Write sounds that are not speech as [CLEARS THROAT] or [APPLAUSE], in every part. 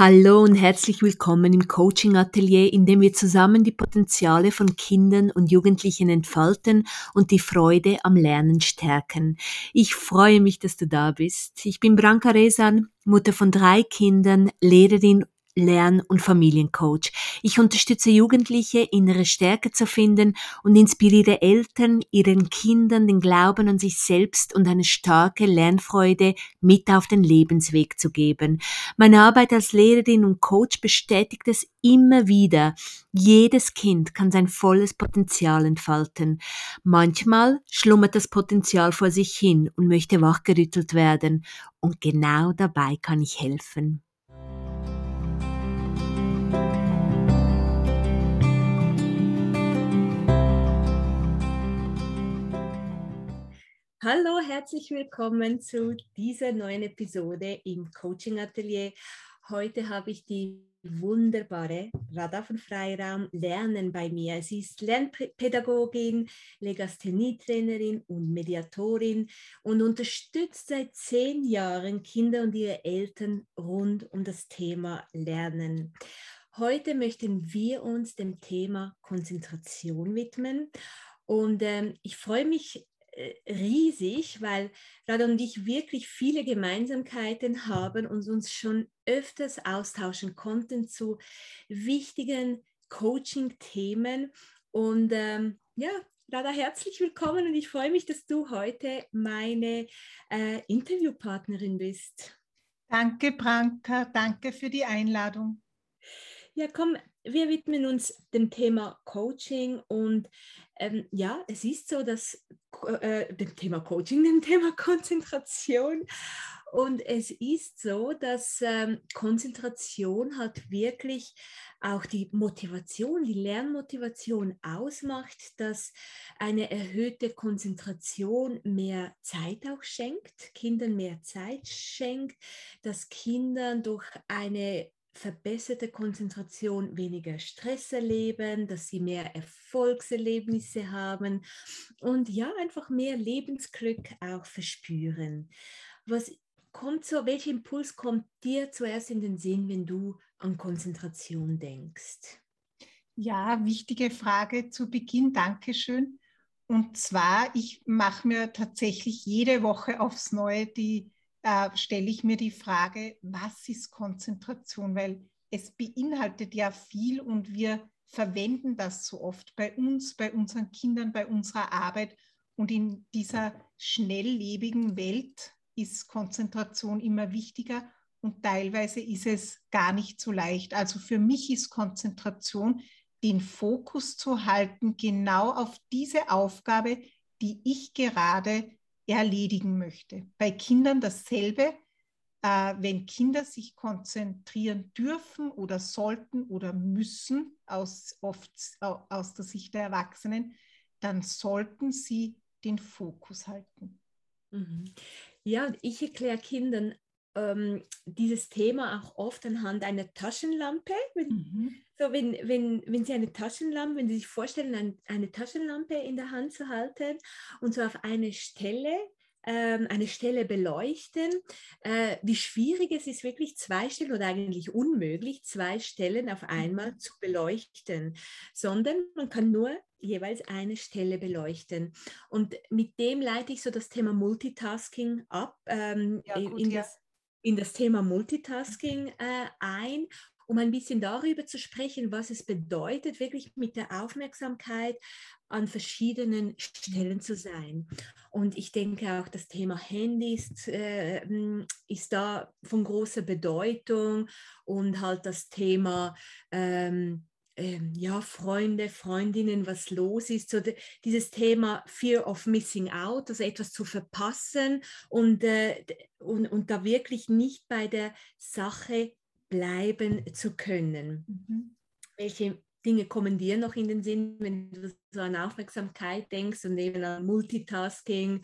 Hallo und herzlich willkommen im Coaching Atelier, in dem wir zusammen die Potenziale von Kindern und Jugendlichen entfalten und die Freude am Lernen stärken. Ich freue mich, dass du da bist. Ich bin Branka Resan, Mutter von drei Kindern, Lehrerin Lern- und Familiencoach. Ich unterstütze Jugendliche, innere Stärke zu finden und inspiriere Eltern, ihren Kindern den Glauben an sich selbst und eine starke Lernfreude mit auf den Lebensweg zu geben. Meine Arbeit als Lehrerin und Coach bestätigt es immer wieder. Jedes Kind kann sein volles Potenzial entfalten. Manchmal schlummert das Potenzial vor sich hin und möchte wachgerüttelt werden. Und genau dabei kann ich helfen. Hallo, herzlich willkommen zu dieser neuen Episode im Coaching Atelier. Heute habe ich die wunderbare Radha von Freiraum Lernen bei mir. Sie ist Lernpädagogin, Legasthenie-Trainerin und Mediatorin und unterstützt seit zehn Jahren Kinder und ihre Eltern rund um das Thema Lernen. Heute möchten wir uns dem Thema Konzentration widmen. Und ähm, ich freue mich riesig, weil Rada und ich wirklich viele Gemeinsamkeiten haben und uns schon öfters austauschen konnten zu wichtigen Coaching-Themen. Und ähm, ja, Rada, herzlich willkommen und ich freue mich, dass du heute meine äh, Interviewpartnerin bist. Danke, Branka, danke für die Einladung. Ja, komm, wir widmen uns dem Thema Coaching und ähm, ja, es ist so, dass äh, dem Thema Coaching, [LAUGHS] dem Thema Konzentration. Und es ist so, dass ähm, Konzentration halt wirklich auch die Motivation, die Lernmotivation ausmacht, dass eine erhöhte Konzentration mehr Zeit auch schenkt, Kindern mehr Zeit schenkt, dass Kindern durch eine verbesserte Konzentration weniger Stress erleben, dass sie mehr Erfolgserlebnisse haben und ja, einfach mehr Lebensglück auch verspüren. Was kommt so, welcher Impuls kommt dir zuerst in den Sinn, wenn du an Konzentration denkst? Ja, wichtige Frage zu Beginn. Dankeschön. Und zwar, ich mache mir tatsächlich jede Woche aufs Neue die äh, stelle ich mir die Frage, was ist Konzentration? Weil es beinhaltet ja viel und wir verwenden das so oft bei uns, bei unseren Kindern, bei unserer Arbeit. Und in dieser schnelllebigen Welt ist Konzentration immer wichtiger und teilweise ist es gar nicht so leicht. Also für mich ist Konzentration, den Fokus zu halten, genau auf diese Aufgabe, die ich gerade erledigen möchte. Bei Kindern dasselbe. Äh, wenn Kinder sich konzentrieren dürfen oder sollten oder müssen, aus, oft aus der Sicht der Erwachsenen, dann sollten sie den Fokus halten. Mhm. Ja, ich erkläre Kindern ähm, dieses Thema auch oft anhand einer Taschenlampe. Wenn, mhm. So, wenn, wenn, wenn Sie eine Taschenlampe, wenn Sie sich vorstellen, ein, eine Taschenlampe in der Hand zu halten und so auf eine Stelle ähm, eine Stelle beleuchten. Äh, wie schwierig es ist, wirklich zwei Stellen oder eigentlich unmöglich, zwei Stellen auf einmal mhm. zu beleuchten, sondern man kann nur jeweils eine Stelle beleuchten. Und mit dem leite ich so das Thema Multitasking ab, ähm, ja, gut, in, ja. das, in, das, Thema Multitasking äh, ein um ein bisschen darüber zu sprechen, was es bedeutet, wirklich mit der Aufmerksamkeit an verschiedenen Stellen zu sein. Und ich denke auch, das Thema Handys äh, ist da von großer Bedeutung und halt das Thema ähm, ähm, ja, Freunde, Freundinnen, was los ist, so dieses Thema Fear of Missing Out, also etwas zu verpassen und, äh, und, und da wirklich nicht bei der Sache bleiben zu können. Mhm. Welche Dinge kommen dir noch in den Sinn, wenn du so an Aufmerksamkeit denkst und eben an Multitasking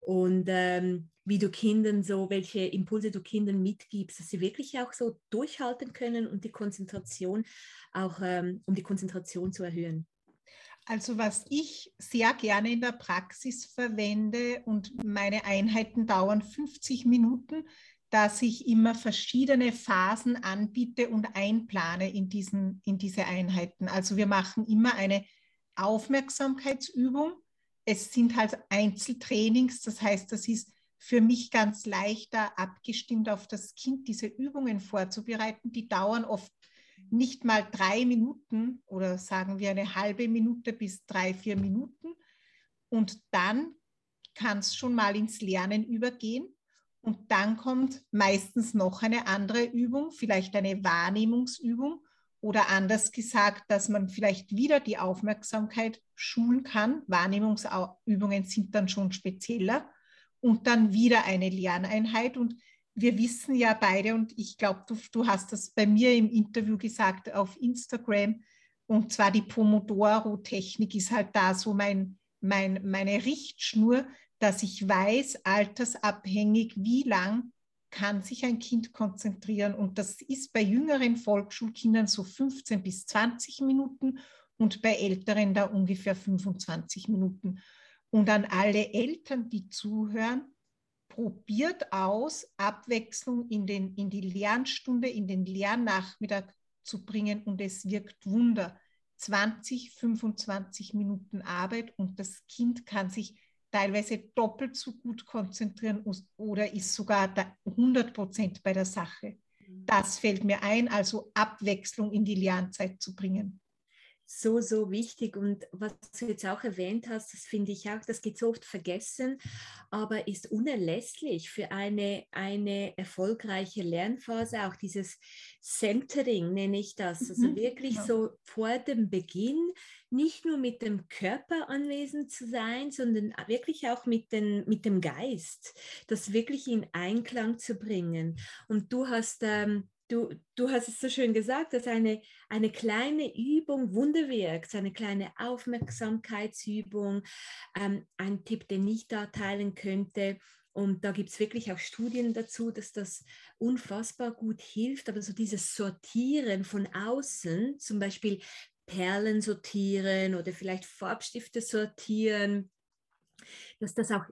und ähm, wie du Kindern so, welche Impulse du Kindern mitgibst, dass sie wirklich auch so durchhalten können und die Konzentration auch, ähm, um die Konzentration zu erhöhen? Also was ich sehr gerne in der Praxis verwende und meine Einheiten dauern 50 Minuten, dass ich immer verschiedene Phasen anbiete und einplane in, diesen, in diese Einheiten. Also wir machen immer eine Aufmerksamkeitsübung. Es sind halt Einzeltrainings, das heißt, das ist für mich ganz leichter abgestimmt auf das Kind, diese Übungen vorzubereiten. Die dauern oft nicht mal drei Minuten oder sagen wir eine halbe Minute bis drei, vier Minuten. Und dann kann es schon mal ins Lernen übergehen. Und dann kommt meistens noch eine andere Übung, vielleicht eine Wahrnehmungsübung oder anders gesagt, dass man vielleicht wieder die Aufmerksamkeit schulen kann. Wahrnehmungsübungen sind dann schon spezieller und dann wieder eine Lerneinheit. Und wir wissen ja beide, und ich glaube, du, du hast das bei mir im Interview gesagt auf Instagram, und zwar die Pomodoro-Technik ist halt da so mein, mein, meine Richtschnur, dass ich weiß, altersabhängig, wie lang kann sich ein Kind konzentrieren. Und das ist bei jüngeren Volksschulkindern so 15 bis 20 Minuten und bei älteren da ungefähr 25 Minuten. Und an alle Eltern, die zuhören, probiert aus, Abwechslung in, den, in die Lernstunde, in den Lernnachmittag zu bringen und es wirkt Wunder. 20, 25 Minuten Arbeit und das Kind kann sich teilweise doppelt so gut konzentrieren oder ist sogar 100 Prozent bei der Sache. Mhm. Das fällt mir ein, also Abwechslung in die Lernzeit zu bringen so, so wichtig. Und was du jetzt auch erwähnt hast, das finde ich auch, das geht so oft vergessen, aber ist unerlässlich für eine, eine erfolgreiche Lernphase, auch dieses Centering nenne ich das. Also mhm, wirklich ja. so vor dem Beginn nicht nur mit dem Körper anwesend zu sein, sondern wirklich auch mit, den, mit dem Geist, das wirklich in Einklang zu bringen. Und du hast ähm, du, du hast es so schön gesagt, dass eine, eine kleine Übung Wunder wirkt, eine kleine Aufmerksamkeitsübung, ähm, ein Tipp, den ich da teilen könnte. Und da gibt es wirklich auch Studien dazu, dass das unfassbar gut hilft. Aber so dieses Sortieren von außen, zum Beispiel Perlen sortieren oder vielleicht Farbstifte sortieren, dass das auch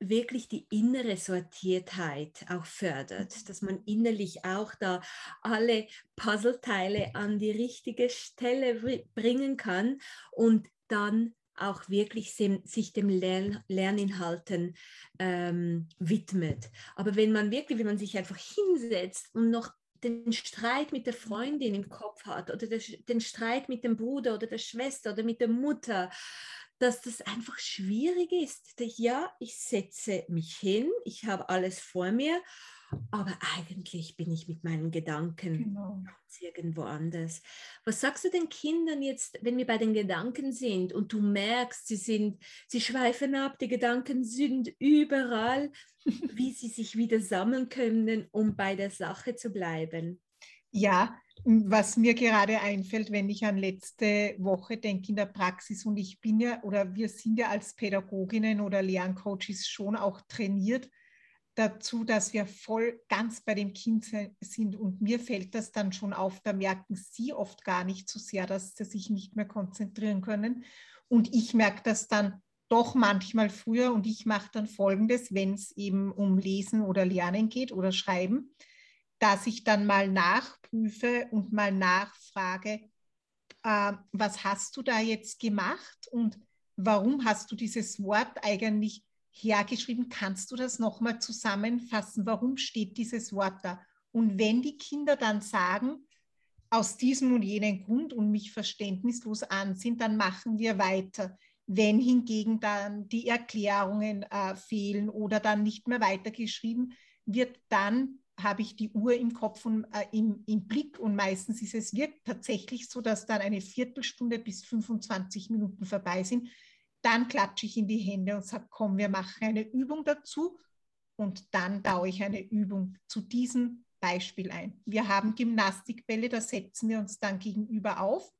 wirklich die innere Sortiertheit auch fördert, mhm. dass man innerlich auch da alle Puzzleteile an die richtige Stelle bringen kann und dann auch wirklich sich dem Lern Lerninhalten ähm, widmet. Aber wenn man wirklich, wenn man sich einfach hinsetzt und noch den Streit mit der Freundin im Kopf hat oder den Streit mit dem Bruder oder der Schwester oder mit der Mutter dass das einfach schwierig ist. Ja, ich setze mich hin, ich habe alles vor mir, aber eigentlich bin ich mit meinen Gedanken genau. irgendwo anders. Was sagst du den Kindern jetzt, wenn wir bei den Gedanken sind und du merkst, sie sind, sie schweifen ab, die Gedanken sind überall, [LAUGHS] wie sie sich wieder sammeln können, um bei der Sache zu bleiben? Ja, was mir gerade einfällt, wenn ich an letzte Woche denke in der Praxis und ich bin ja oder wir sind ja als Pädagoginnen oder Lerncoaches schon auch trainiert dazu, dass wir voll ganz bei dem Kind sind. Und mir fällt das dann schon auf, da merken sie oft gar nicht so sehr, dass sie sich nicht mehr konzentrieren können. Und ich merke das dann doch manchmal früher und ich mache dann Folgendes, wenn es eben um Lesen oder Lernen geht oder Schreiben dass ich dann mal nachprüfe und mal nachfrage, äh, was hast du da jetzt gemacht und warum hast du dieses Wort eigentlich hergeschrieben? Kannst du das nochmal zusammenfassen? Warum steht dieses Wort da? Und wenn die Kinder dann sagen, aus diesem und jenen Grund und mich verständnislos ansehen, dann machen wir weiter. Wenn hingegen dann die Erklärungen äh, fehlen oder dann nicht mehr weitergeschrieben wird, dann habe ich die Uhr im Kopf und äh, im, im, Blick und meistens ist es wirkt tatsächlich so, dass dann eine Viertelstunde bis 25 Minuten vorbei sind. Dann klatsche ich in die Hände und sage, komm, wir machen eine Übung dazu und dann baue ich eine Übung zu diesem Beispiel ein. Wir haben Gymnastikbälle, da setzen wir uns dann gegenüber auf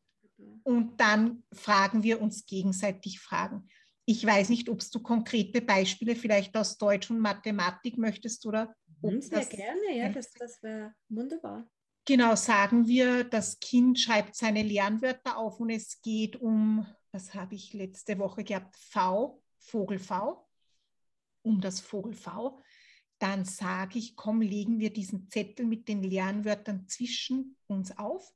und dann fragen wir uns gegenseitig Fragen. Ich weiß nicht, ob du konkrete Beispiele vielleicht aus Deutsch und Mathematik möchtest oder Mhm, sehr gerne, ja, das, das wäre wunderbar. Genau, sagen wir, das Kind schreibt seine Lernwörter auf und es geht um, was habe ich letzte Woche gehabt, V, Vogel V, um das Vogel V. dann sage ich, komm, legen wir diesen Zettel mit den Lernwörtern zwischen uns auf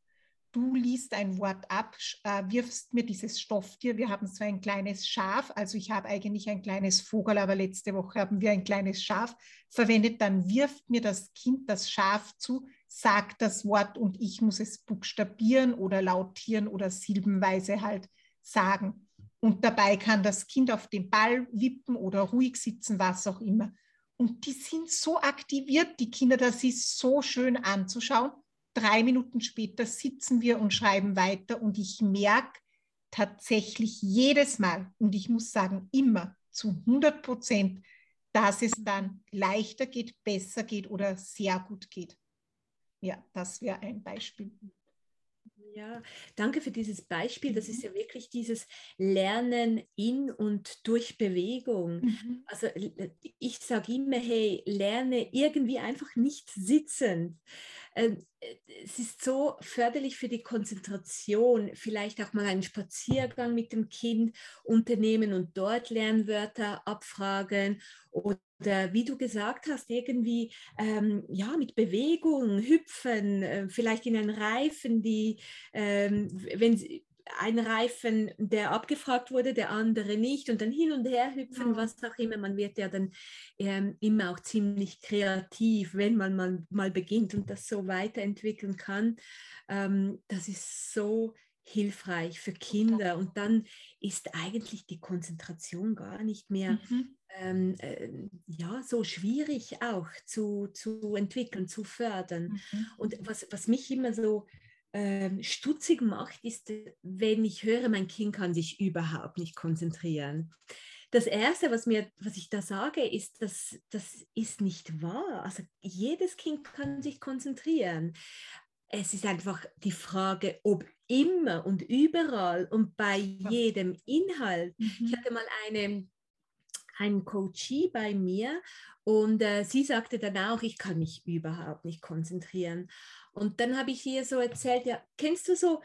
du liest ein Wort ab, äh, wirfst mir dieses Stofftier. Wir haben so ein kleines Schaf, also ich habe eigentlich ein kleines Vogel, aber letzte Woche haben wir ein kleines Schaf verwendet. Dann wirft mir das Kind das Schaf zu, sagt das Wort und ich muss es buchstabieren oder lautieren oder silbenweise halt sagen. Und dabei kann das Kind auf den Ball wippen oder ruhig sitzen, was auch immer. Und die sind so aktiviert, die Kinder, das ist so schön anzuschauen drei Minuten später sitzen wir und schreiben weiter und ich merke tatsächlich jedes Mal, und ich muss sagen, immer zu 100 Prozent, dass es dann leichter geht, besser geht oder sehr gut geht. Ja, das wäre ein Beispiel. Ja, danke für dieses Beispiel. Das ist mhm. ja wirklich dieses Lernen in und durch Bewegung. Mhm. Also ich sage immer, hey, lerne irgendwie einfach nicht sitzend. Ähm, es ist so förderlich für die Konzentration, vielleicht auch mal einen Spaziergang mit dem Kind unternehmen und dort Lernwörter abfragen oder wie du gesagt hast, irgendwie ähm, ja, mit Bewegung, Hüpfen, äh, vielleicht in einen Reifen, die, ähm, wenn ein Reifen, der abgefragt wurde, der andere nicht und dann hin und her hüpfen, ja. was auch immer. Man wird ja dann ähm, immer auch ziemlich kreativ, wenn man mal, mal beginnt und das so weiterentwickeln kann. Ähm, das ist so hilfreich für Kinder und dann ist eigentlich die Konzentration gar nicht mehr mhm. ähm, äh, ja, so schwierig auch zu, zu entwickeln, zu fördern. Mhm. Und was, was mich immer so ähm, stutzig macht, ist, wenn ich höre, mein Kind kann sich überhaupt nicht konzentrieren. Das Erste, was, mir, was ich da sage, ist, dass das ist nicht wahr. Also jedes Kind kann sich konzentrieren. Es ist einfach die Frage, ob immer und überall und bei jedem Inhalt. Mhm. Ich hatte mal eine, einen Coachie bei mir und äh, sie sagte dann auch, ich kann mich überhaupt nicht konzentrieren. Und dann habe ich ihr so erzählt, ja, kennst du so,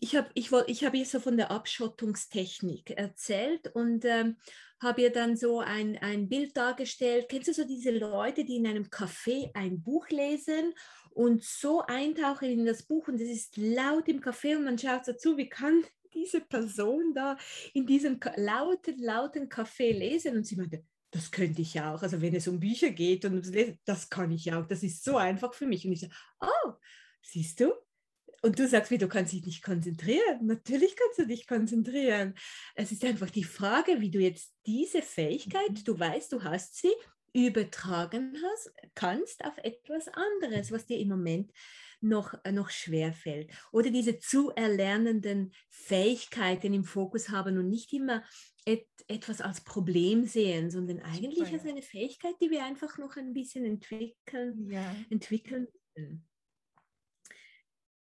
ich habe ich, ich hab ihr so von der Abschottungstechnik erzählt und ähm, habe ihr dann so ein, ein Bild dargestellt. Kennst du so diese Leute, die in einem Café ein Buch lesen und so eintauchen in das Buch und es ist laut im Café und man schaut dazu, wie kann diese Person da in diesem lauten, lauten Café lesen? Und sie meinte, das könnte ich auch. Also wenn es um Bücher geht und das kann ich auch. Das ist so einfach für mich. Und ich sage, oh, siehst du? Und du sagst mir, du kannst dich nicht konzentrieren. Natürlich kannst du dich konzentrieren. Es ist einfach die Frage, wie du jetzt diese Fähigkeit, mhm. du weißt, du hast sie, übertragen hast, kannst auf etwas anderes, was dir im Moment noch, noch schwer fällt. Oder diese zu erlernenden Fähigkeiten im Fokus haben und nicht immer et, etwas als Problem sehen, sondern eigentlich Super, als eine Fähigkeit, die wir einfach noch ein bisschen entwickeln, ja. entwickeln müssen.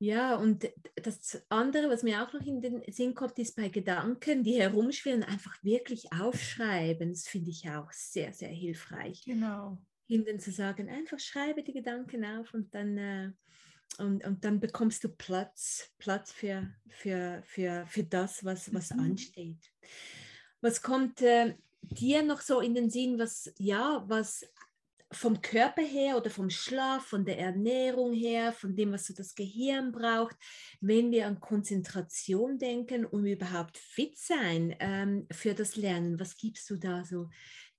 Ja, und das andere, was mir auch noch in den Sinn kommt, ist bei Gedanken, die herumschwirren, einfach wirklich aufschreiben. Das finde ich auch sehr, sehr hilfreich. Genau. Ihnen zu sagen, einfach schreibe die Gedanken auf und dann, äh, und, und dann bekommst du Platz, Platz für, für, für, für das, was, was mhm. ansteht. Was kommt äh, dir noch so in den Sinn, was, ja, was vom Körper her oder vom Schlaf, von der Ernährung her, von dem, was so das Gehirn braucht, wenn wir an Konzentration denken, um überhaupt fit sein ähm, für das Lernen, was gibst du da so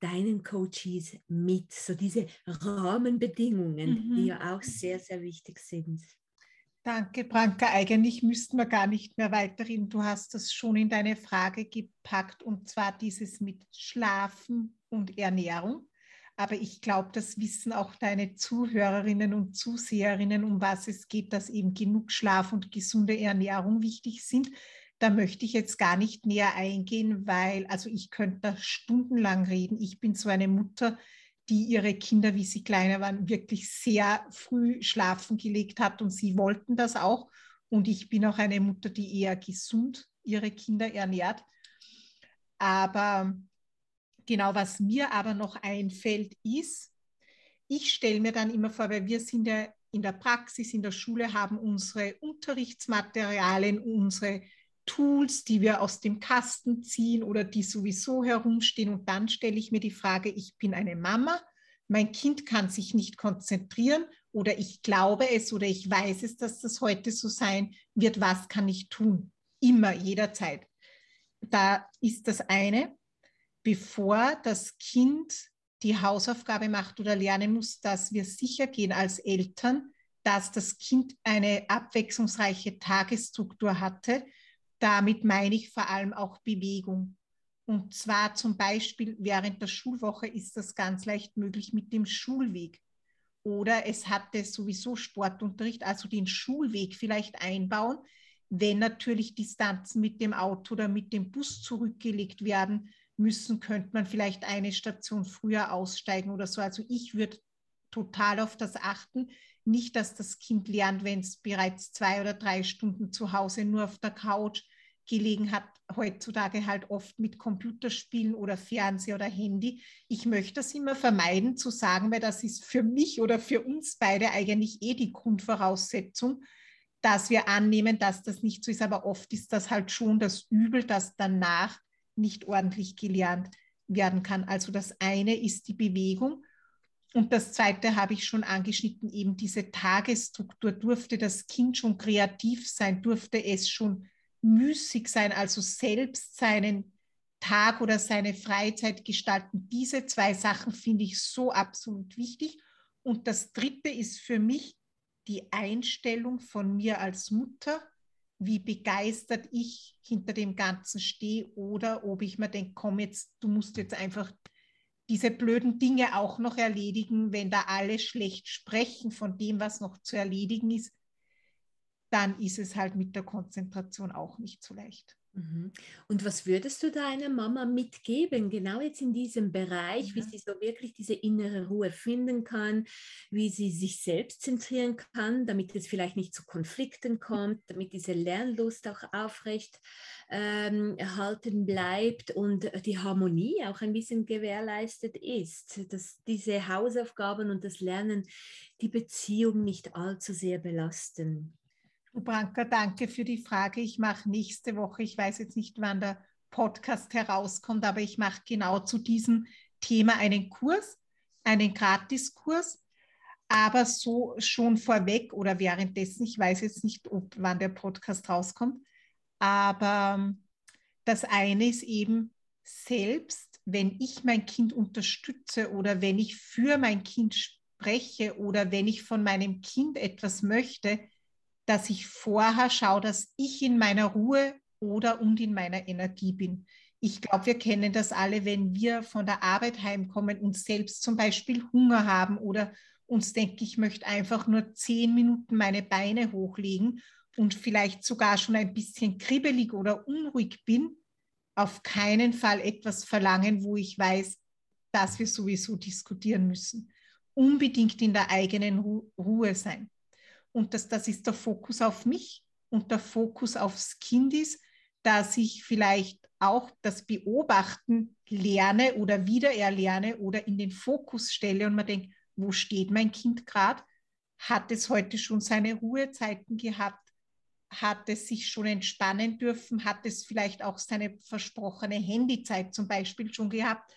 deinen Coaches mit? So diese Rahmenbedingungen, mhm. die ja auch sehr, sehr wichtig sind. Danke, Branka. Eigentlich müssten wir gar nicht mehr weiterreden. Du hast das schon in deine Frage gepackt und zwar dieses mit Schlafen und Ernährung. Aber ich glaube, das wissen auch deine Zuhörerinnen und Zuseherinnen, um was es geht, dass eben genug Schlaf und gesunde Ernährung wichtig sind. Da möchte ich jetzt gar nicht näher eingehen, weil, also ich könnte da stundenlang reden. Ich bin so eine Mutter, die ihre Kinder, wie sie kleiner waren, wirklich sehr früh schlafen gelegt hat und sie wollten das auch. Und ich bin auch eine Mutter, die eher gesund ihre Kinder ernährt. Aber genau, was mir aber noch einfällt, ist, ich stelle mir dann immer vor, weil wir sind ja in der Praxis, in der Schule, haben unsere Unterrichtsmaterialien, unsere Tools, die wir aus dem Kasten ziehen oder die sowieso herumstehen. Und dann stelle ich mir die Frage, ich bin eine Mama mein Kind kann sich nicht konzentrieren oder ich glaube es oder ich weiß es, dass das heute so sein wird. Was kann ich tun? Immer, jederzeit. Da ist das eine, bevor das Kind die Hausaufgabe macht oder lernen muss, dass wir sicher gehen als Eltern, dass das Kind eine abwechslungsreiche Tagesstruktur hatte. Damit meine ich vor allem auch Bewegung. Und zwar zum Beispiel während der Schulwoche ist das ganz leicht möglich mit dem Schulweg. Oder es hatte sowieso Sportunterricht, also den Schulweg vielleicht einbauen. Wenn natürlich Distanzen mit dem Auto oder mit dem Bus zurückgelegt werden müssen, könnte man vielleicht eine Station früher aussteigen oder so. Also ich würde total auf das achten. Nicht, dass das Kind lernt, wenn es bereits zwei oder drei Stunden zu Hause nur auf der Couch gelegen hat, heutzutage halt oft mit Computerspielen oder Fernseher oder Handy. Ich möchte das immer vermeiden zu sagen, weil das ist für mich oder für uns beide eigentlich eh die Grundvoraussetzung, dass wir annehmen, dass das nicht so ist. Aber oft ist das halt schon das Übel, dass danach nicht ordentlich gelernt werden kann. Also das eine ist die Bewegung. Und das zweite habe ich schon angeschnitten, eben diese Tagesstruktur. Durfte das Kind schon kreativ sein? Durfte es schon müßig sein, also selbst seinen Tag oder seine Freizeit gestalten. Diese zwei Sachen finde ich so absolut wichtig. Und das Dritte ist für mich die Einstellung von mir als Mutter, wie begeistert ich hinter dem Ganzen stehe oder ob ich mir denke, komm jetzt, du musst jetzt einfach diese blöden Dinge auch noch erledigen, wenn da alle schlecht sprechen von dem, was noch zu erledigen ist dann ist es halt mit der Konzentration auch nicht so leicht. Mhm. Und was würdest du deiner Mama mitgeben, genau jetzt in diesem Bereich, wie sie so wirklich diese innere Ruhe finden kann, wie sie sich selbst zentrieren kann, damit es vielleicht nicht zu Konflikten kommt, damit diese Lernlust auch aufrecht ähm, erhalten bleibt und die Harmonie auch ein bisschen gewährleistet ist, dass diese Hausaufgaben und das Lernen die Beziehung nicht allzu sehr belasten? Branka, danke für die Frage. Ich mache nächste Woche, ich weiß jetzt nicht, wann der Podcast herauskommt, aber ich mache genau zu diesem Thema einen Kurs, einen Gratiskurs. Aber so schon vorweg oder währenddessen, ich weiß jetzt nicht, ob, wann der Podcast rauskommt, aber ähm, das eine ist eben selbst, wenn ich mein Kind unterstütze oder wenn ich für mein Kind spreche oder wenn ich von meinem Kind etwas möchte, dass ich vorher schaue, dass ich in meiner Ruhe oder und in meiner Energie bin. Ich glaube, wir kennen das alle, wenn wir von der Arbeit heimkommen und selbst zum Beispiel Hunger haben oder uns denken, ich möchte einfach nur zehn Minuten meine Beine hochlegen und vielleicht sogar schon ein bisschen kribbelig oder unruhig bin, auf keinen Fall etwas verlangen, wo ich weiß, dass wir sowieso diskutieren müssen. Unbedingt in der eigenen Ruhe sein und das, das ist der Fokus auf mich und der Fokus aufs Kind ist, dass ich vielleicht auch das Beobachten lerne oder wieder erlerne oder in den Fokus stelle und man denkt, wo steht mein Kind gerade? Hat es heute schon seine Ruhezeiten gehabt? Hat es sich schon entspannen dürfen? Hat es vielleicht auch seine versprochene Handyzeit zum Beispiel schon gehabt?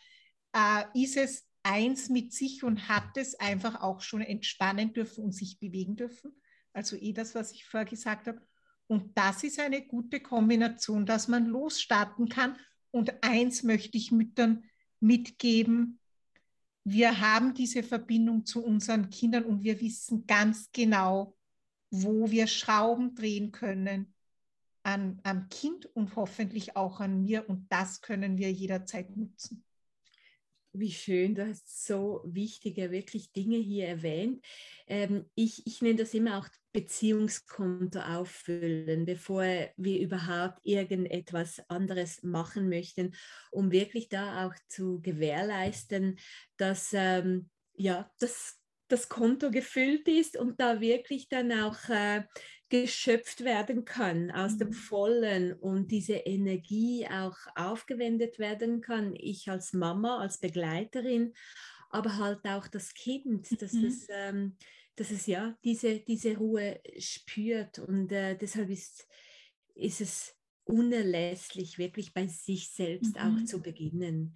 Äh, ist es eins mit sich und hat es einfach auch schon entspannen dürfen und sich bewegen dürfen? Also eh das, was ich vorher gesagt habe. Und das ist eine gute Kombination, dass man losstarten kann. Und eins möchte ich Müttern mitgeben. Wir haben diese Verbindung zu unseren Kindern und wir wissen ganz genau, wo wir Schrauben drehen können an, am Kind und hoffentlich auch an mir. Und das können wir jederzeit nutzen. Wie schön, du hast so wichtige, wirklich Dinge hier erwähnt. Ähm, ich, ich nenne das immer auch Beziehungskonto auffüllen, bevor wir überhaupt irgendetwas anderes machen möchten, um wirklich da auch zu gewährleisten, dass ähm, ja, das das Konto gefüllt ist und da wirklich dann auch äh, geschöpft werden kann aus dem mhm. Vollen und diese Energie auch aufgewendet werden kann. Ich als Mama, als Begleiterin, aber halt auch das Kind, dass, mhm. es, ähm, dass es ja diese, diese Ruhe spürt und äh, deshalb ist, ist es unerlässlich, wirklich bei sich selbst mhm. auch zu beginnen.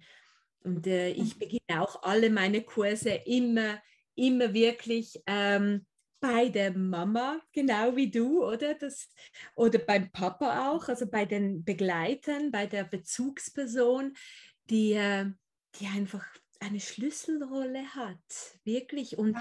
Und äh, ich beginne auch alle meine Kurse immer, immer wirklich ähm, bei der Mama, genau wie du, oder? Das, oder beim Papa auch, also bei den Begleitern, bei der Bezugsperson, die, äh, die einfach eine Schlüsselrolle hat, wirklich. Und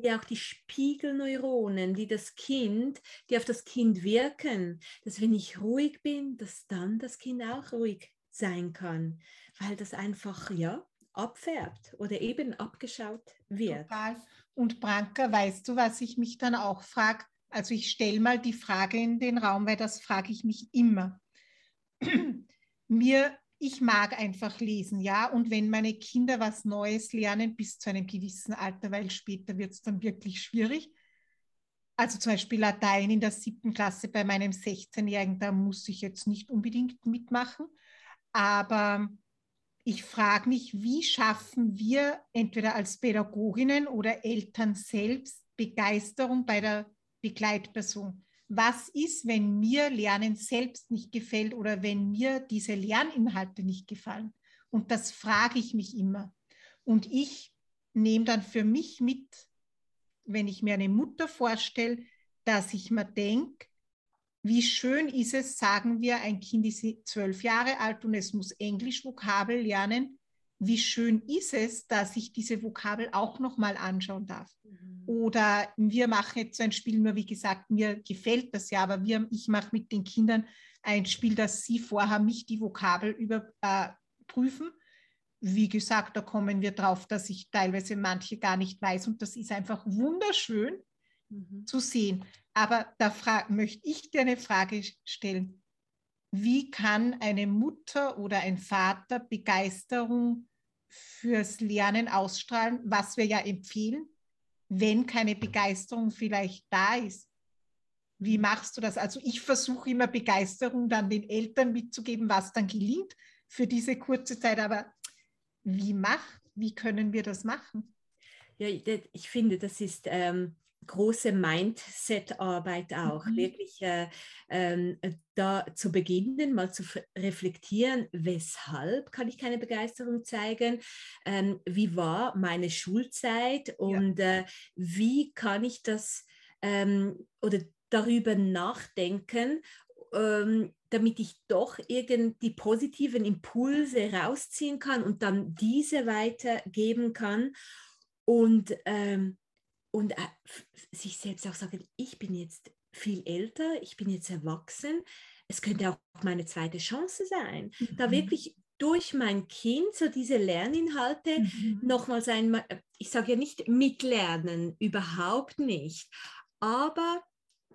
ja auch die Spiegelneuronen, die das Kind, die auf das Kind wirken, dass wenn ich ruhig bin, dass dann das Kind auch ruhig sein kann, weil das einfach, ja, abfärbt oder eben abgeschaut wird. Total. Und Branka, weißt du, was ich mich dann auch frage? Also ich stelle mal die Frage in den Raum, weil das frage ich mich immer. [CLEARS THROAT] Mir, ich mag einfach lesen, ja. Und wenn meine Kinder was Neues lernen bis zu einem gewissen Alter, weil später wird es dann wirklich schwierig. Also zum Beispiel Latein in der siebten Klasse bei meinem 16-Jährigen, da muss ich jetzt nicht unbedingt mitmachen. Aber ich frage mich, wie schaffen wir entweder als Pädagoginnen oder Eltern selbst Begeisterung bei der Begleitperson? Was ist, wenn mir Lernen selbst nicht gefällt oder wenn mir diese Lerninhalte nicht gefallen? Und das frage ich mich immer. Und ich nehme dann für mich mit, wenn ich mir eine Mutter vorstelle, dass ich mir denke, wie schön ist es, sagen wir, ein Kind ist zwölf Jahre alt und es muss Englisch-Vokabel lernen. Wie schön ist es, dass ich diese Vokabel auch nochmal anschauen darf. Mhm. Oder wir machen jetzt so ein Spiel, nur wie gesagt, mir gefällt das ja, aber wir, ich mache mit den Kindern ein Spiel, dass sie vorher mich die Vokabel überprüfen. Äh, wie gesagt, da kommen wir drauf, dass ich teilweise manche gar nicht weiß und das ist einfach wunderschön mhm. zu sehen. Aber da möchte ich dir eine Frage stellen. Wie kann eine Mutter oder ein Vater Begeisterung fürs Lernen ausstrahlen, was wir ja empfehlen, wenn keine Begeisterung vielleicht da ist? Wie machst du das? Also ich versuche immer Begeisterung dann den Eltern mitzugeben, was dann gelingt für diese kurze Zeit. Aber wie mach, wie können wir das machen? Ja, ich finde, das ist ähm, große Mindset-Arbeit auch, mhm. wirklich äh, äh, da zu beginnen, mal zu reflektieren, weshalb kann ich keine Begeisterung zeigen, ähm, wie war meine Schulzeit und ja. äh, wie kann ich das ähm, oder darüber nachdenken, ähm, damit ich doch irgend die positiven Impulse rausziehen kann und dann diese weitergeben kann. Und ähm, und äh, sich selbst auch sagen, ich bin jetzt viel älter, ich bin jetzt erwachsen, es könnte auch meine zweite Chance sein, mhm. da wirklich durch mein Kind so diese Lerninhalte mhm. nochmals einmal, ich sage ja nicht mitlernen, überhaupt nicht, aber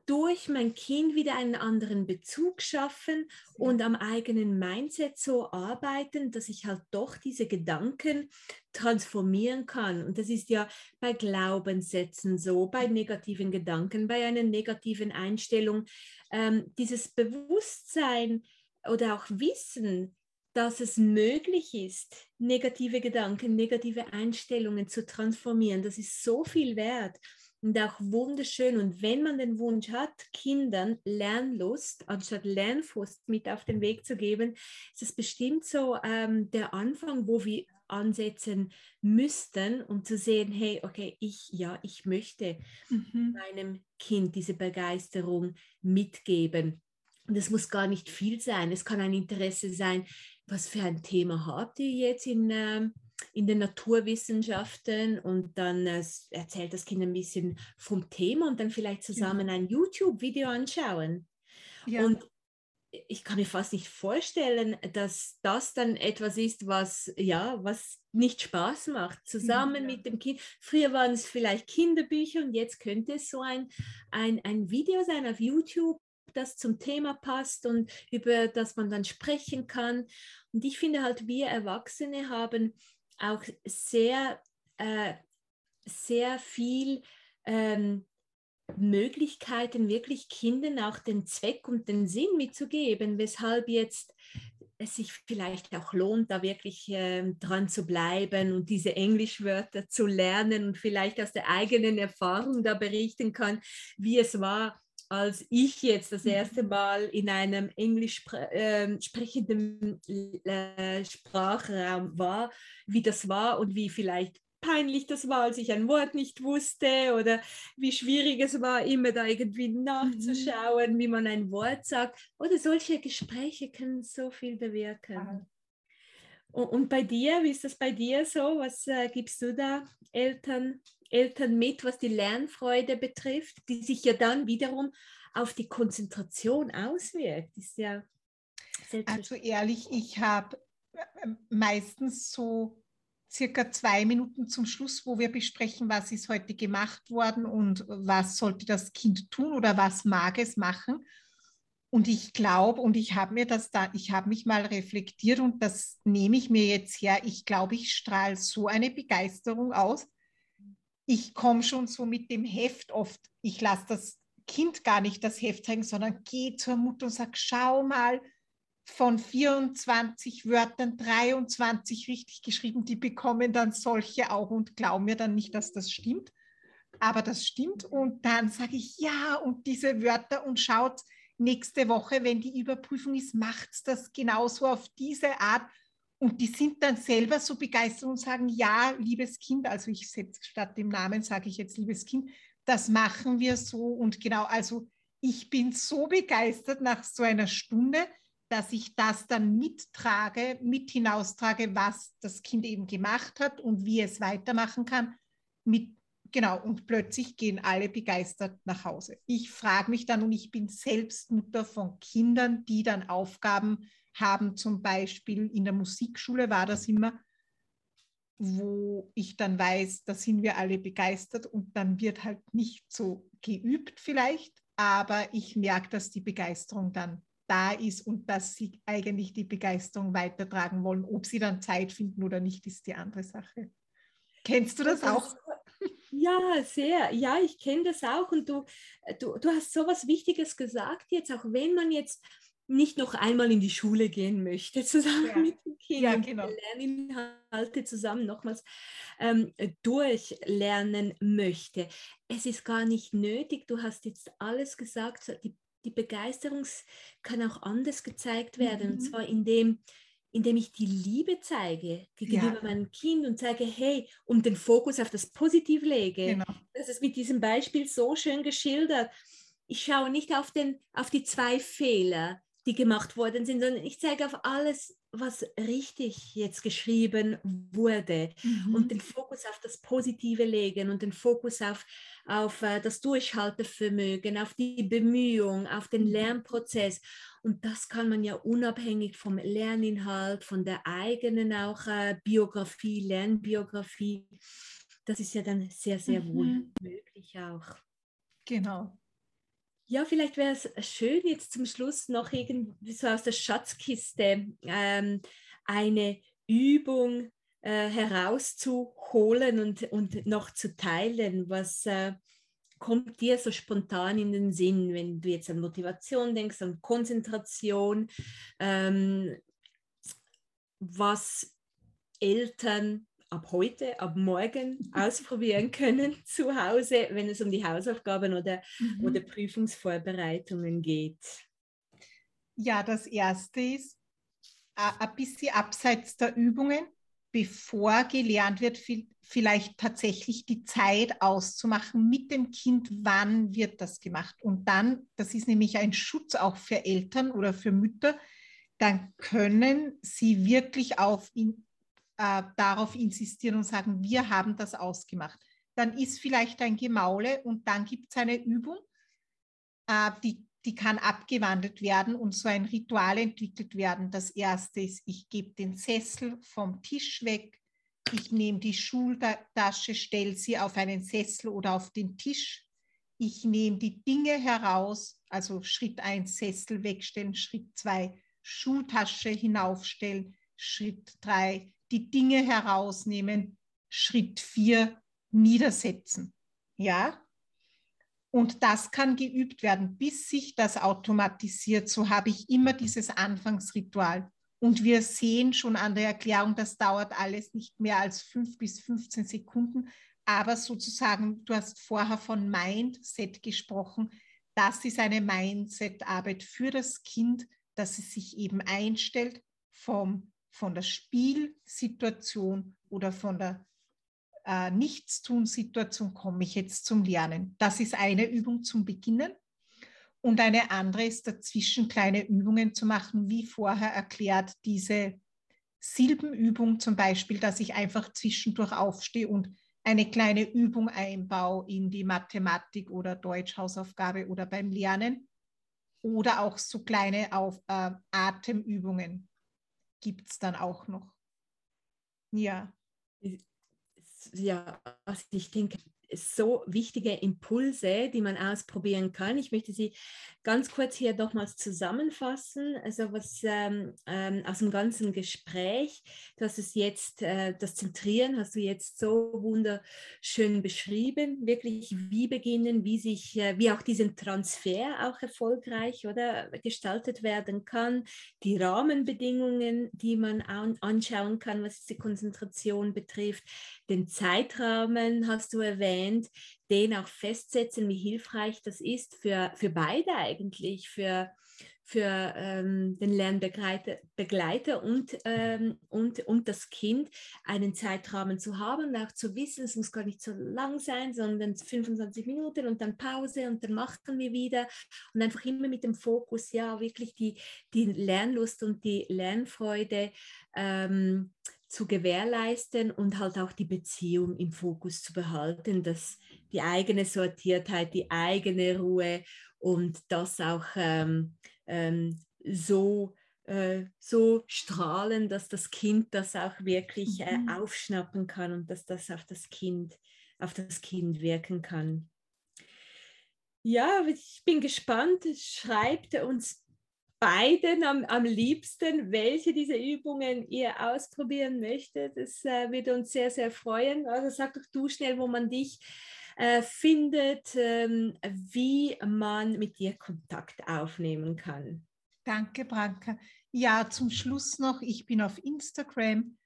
durch mein Kind wieder einen anderen Bezug schaffen und am eigenen Mindset so arbeiten, dass ich halt doch diese Gedanken transformieren kann. Und das ist ja bei Glaubenssätzen so, bei negativen Gedanken, bei einer negativen Einstellung. Ähm, dieses Bewusstsein oder auch Wissen, dass es möglich ist, negative Gedanken, negative Einstellungen zu transformieren, das ist so viel wert und auch wunderschön. Und wenn man den Wunsch hat, Kindern Lernlust anstatt Lernfrust mit auf den Weg zu geben, ist es bestimmt so ähm, der Anfang, wo wir ansetzen müssten, um zu sehen, hey, okay, ich, ja, ich möchte mhm. meinem Kind diese Begeisterung mitgeben. Und es muss gar nicht viel sein. Es kann ein Interesse sein, was für ein Thema habt ihr jetzt in, ähm, in den Naturwissenschaften und dann äh, erzählt das Kind ein bisschen vom Thema und dann vielleicht zusammen ja. ein YouTube-Video anschauen. Ja. Und ich kann mir fast nicht vorstellen, dass das dann etwas ist, was ja, was nicht Spaß macht, zusammen ja. mit dem Kind. Früher waren es vielleicht Kinderbücher und jetzt könnte es so ein, ein, ein Video sein auf YouTube, das zum Thema passt und über das man dann sprechen kann. Und ich finde halt, wir Erwachsene haben auch sehr, äh, sehr viel ähm, Möglichkeiten, wirklich Kindern auch den Zweck und den Sinn mitzugeben, weshalb jetzt es sich vielleicht auch lohnt, da wirklich äh, dran zu bleiben und diese Englischwörter zu lernen und vielleicht aus der eigenen Erfahrung da berichten kann, wie es war, als ich jetzt das erste mhm. Mal in einem englisch äh, sprechenden äh, Sprachraum war, wie das war und wie vielleicht peinlich das war, als ich ein Wort nicht wusste oder wie schwierig es war, immer da irgendwie nachzuschauen, mhm. wie man ein Wort sagt. Oder solche Gespräche können so viel bewirken. Ja. Und, und, bei dir, wie ist das bei dir so? Was äh, gibst du da Eltern, Eltern mit, was die Lernfreude betrifft, die sich ja dann wiederum auf die Konzentration auswirkt? Ist ja also ehrlich, ich habe äh, meistens so circa zwei Minuten zum Schluss, wo wir besprechen, was ist heute gemacht worden und was sollte das Kind tun oder was mag es machen. Und ich glaube, und ich habe mir das da, ich habe mich mal reflektiert und das nehme ich mir jetzt her. Ich glaube, ich strahle so eine Begeisterung aus. Ich komme schon so mit dem Heft oft. Ich lasse das Kind gar nicht das Heft zeigen, sondern gehe zur Mutter und sage, schau mal, von 24 Wörtern 23 richtig geschrieben, die bekommen dann solche auch und glauben mir dann nicht, dass das stimmt. Aber das stimmt. Und dann sage ich, ja, und diese Wörter und schaut, nächste Woche, wenn die Überprüfung ist, macht das genauso auf diese Art. Und die sind dann selber so begeistert und sagen, ja, liebes Kind, also ich setze statt dem Namen, sage ich jetzt liebes Kind, das machen wir so. Und genau, also ich bin so begeistert nach so einer Stunde, dass ich das dann mittrage, mit hinaustrage, was das Kind eben gemacht hat und wie es weitermachen kann. Mit, genau, und plötzlich gehen alle begeistert nach Hause. Ich frage mich dann, und ich bin selbst Mutter von Kindern, die dann Aufgaben haben, zum Beispiel in der Musikschule war das immer, wo ich dann weiß, da sind wir alle begeistert und dann wird halt nicht so geübt vielleicht, aber ich merke, dass die Begeisterung dann da ist und dass sie eigentlich die Begeisterung weitertragen wollen. Ob sie dann Zeit finden oder nicht, ist die andere Sache. Kennst du das, auch? Ja, sehr. Ja, ich kenne das auch. Und du, du, du hast so was Wichtiges gesagt jetzt, auch wenn man jetzt nicht noch einmal in die Schule gehen möchte, [LAUGHS] zusammen ja. mit den Kindern, ja, genau. Lerninhalte zusammen nochmals ähm, durchlernen möchte. Es ist gar nicht nötig, du hast jetzt alles gesagt, die die Begeisterung kann auch anders gezeigt werden. Mhm. Und zwar indem, indem ich die Liebe zeige gegenüber ja. meinem Kind und sage, hey, und den Fokus auf das Positive lege. Genau. Das ist mit diesem Beispiel so schön geschildert. Ich schaue nicht auf, den, auf die zwei Fehler, die gemacht worden sind, sondern ich zeige auf alles, was richtig jetzt geschrieben wurde mhm. und den Fokus auf das Positive legen und den Fokus auf, auf uh, das Durchhaltevermögen, auf die Bemühung, auf den mhm. Lernprozess. Und das kann man ja unabhängig vom Lerninhalt, von der eigenen auch uh, Biografie, Lernbiografie, das ist ja dann sehr, sehr wohl mhm. möglich auch. Genau. Ja, vielleicht wäre es schön, jetzt zum Schluss noch irgendwie so aus der Schatzkiste ähm, eine Übung äh, herauszuholen und, und noch zu teilen. Was äh, kommt dir so spontan in den Sinn, wenn du jetzt an Motivation denkst, an Konzentration, ähm, was Eltern ab heute, ab morgen [LAUGHS] ausprobieren können [LAUGHS] zu Hause, wenn es um die Hausaufgaben oder, mhm. oder Prüfungsvorbereitungen geht? Ja, das erste ist ein bisschen abseits der Übungen, bevor gelernt wird, vielleicht tatsächlich die Zeit auszumachen mit dem Kind, wann wird das gemacht. Und dann, das ist nämlich ein Schutz auch für Eltern oder für Mütter, dann können sie wirklich auf ihn äh, darauf insistieren und sagen, wir haben das ausgemacht. Dann ist vielleicht ein Gemaule und dann gibt es eine Übung, äh, die, die kann abgewandelt werden und so ein Ritual entwickelt werden. Das erste ist, ich gebe den Sessel vom Tisch weg, ich nehme die Schultasche, stelle sie auf einen Sessel oder auf den Tisch. Ich nehme die Dinge heraus, also Schritt 1 Sessel wegstellen, Schritt 2 Schultasche hinaufstellen, Schritt 3 die Dinge herausnehmen, Schritt 4 niedersetzen. Ja? Und das kann geübt werden, bis sich das automatisiert. So habe ich immer dieses Anfangsritual. Und wir sehen schon an der Erklärung, das dauert alles nicht mehr als fünf bis 15 Sekunden. Aber sozusagen, du hast vorher von Mindset gesprochen. das ist eine Mindset-Arbeit für das Kind, dass es sich eben einstellt vom, von der Spielsituation oder von der äh, Nichtstun-Situation komme ich jetzt zum Lernen. Das ist eine Übung zum Beginnen. Und eine andere ist dazwischen kleine Übungen zu machen, wie vorher erklärt, diese Silbenübung zum Beispiel, dass ich einfach zwischendurch aufstehe und eine kleine Übung einbaue in die Mathematik oder Deutschhausaufgabe oder beim Lernen. Oder auch so kleine Auf, äh, Atemübungen gibt es dann auch noch. Ja. Ja, also ich denke, so wichtige Impulse, die man ausprobieren kann. Ich möchte sie ganz kurz hier nochmals zusammenfassen. Also was ähm, ähm, aus dem ganzen Gespräch, das ist jetzt, äh, das Zentrieren hast du jetzt so wunderschön beschrieben. Wirklich, wie beginnen, wie sich, äh, wie auch diesen Transfer auch erfolgreich oder gestaltet werden kann, die Rahmenbedingungen, die man an, anschauen kann, was die Konzentration betrifft, den Zeitrahmen hast du erwähnt, den auch festsetzen, wie hilfreich das ist für, für beide eigentlich, für, für ähm, den Lernbegleiter Begleiter und, ähm, und, und das Kind, einen Zeitrahmen zu haben und auch zu wissen, es muss gar nicht so lang sein, sondern 25 Minuten und dann Pause und dann machen wir wieder. Und einfach immer mit dem Fokus, ja, wirklich die, die Lernlust und die Lernfreude ähm, zu gewährleisten und halt auch die Beziehung im Fokus zu behalten, dass die eigene Sortiertheit, die eigene Ruhe und das auch ähm, ähm, so, äh, so strahlen, dass das Kind das auch wirklich äh, mhm. aufschnappen kann und dass das auf das Kind, auf das Kind wirken kann. Ja, ich bin gespannt. Schreibt uns beiden am, am liebsten, welche dieser Übungen ihr ausprobieren möchtet. Das äh, wird uns sehr, sehr freuen. Also sag doch du schnell, wo man dich äh, findet, ähm, wie man mit dir Kontakt aufnehmen kann. Danke, Branka. Ja, zum Schluss noch, ich bin auf Instagram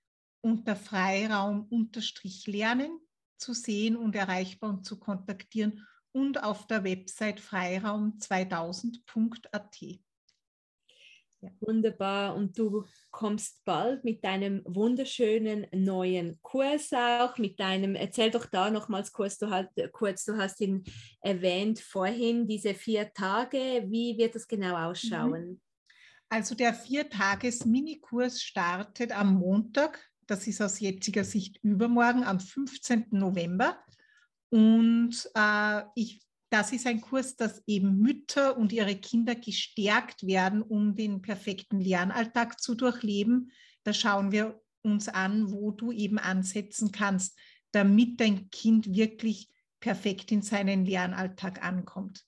unter Freiraum-Lernen zu sehen und erreichbar und zu kontaktieren und auf der Website freiraum2000.at. Ja. Wunderbar. Und du kommst bald mit deinem wunderschönen neuen Kurs auch, mit deinem, erzähl doch da nochmals kurz, du, hast, kurz, du hast ihn erwähnt vorhin, diese vier Tage, wie wird das genau ausschauen? Mhm. Also der Vier-Tages-Minikurs startet am Montag, das ist aus jetziger Sicht übermorgen, am 15. November. Und äh, ich das ist ein Kurs, dass eben Mütter und ihre Kinder gestärkt werden, um den perfekten Lernalltag zu durchleben. Da schauen wir uns an, wo du eben ansetzen kannst, damit dein Kind wirklich perfekt in seinen Lernalltag ankommt.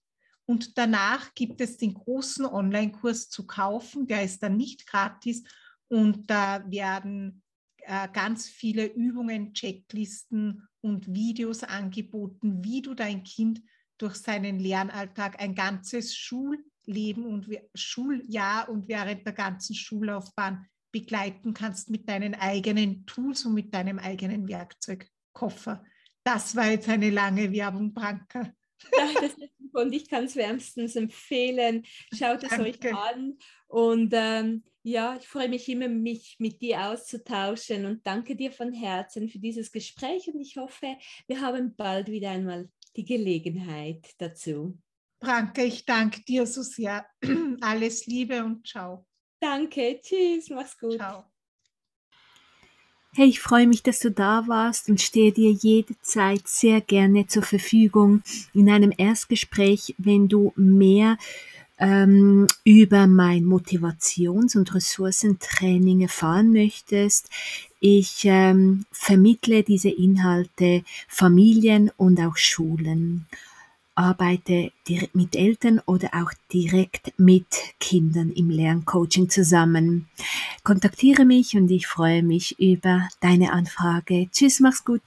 Und danach gibt es den großen Online-Kurs zu kaufen, der ist dann nicht gratis und da werden äh, ganz viele Übungen, Checklisten und Videos angeboten, wie du dein Kind durch seinen Lernalltag ein ganzes Schulleben und Schuljahr und während der ganzen Schullaufbahn begleiten kannst mit deinen eigenen Tools und mit deinem eigenen Werkzeugkoffer. Das war jetzt eine lange Werbung, Branka. [LAUGHS] Und ich kann es wärmstens empfehlen. Schaut es Danke. euch an. Und ähm, ja, ich freue mich immer, mich mit dir auszutauschen und danke dir von Herzen für dieses Gespräch und ich hoffe, wir haben bald wieder einmal die Gelegenheit dazu. Branke, ich danke dir so sehr. [CLEARS THROAT] Alles Liebe und ciao. Danke, tschüss, mach's gut. Ciao. Hey, ich freue mich, dass du da warst und stehe dir jederzeit sehr gerne zur Verfügung in einem Erstgespräch, wenn du mehr ähm, über mein Motivations- und Ressourcentraining erfahren möchtest. Ich ähm, vermittle diese Inhalte Familien und auch Schulen, arbeite mit Eltern oder auch direkt mit Kindern im Lerncoaching zusammen. Kontaktiere mich und ich freue mich über deine Anfrage. Tschüss, mach's gut.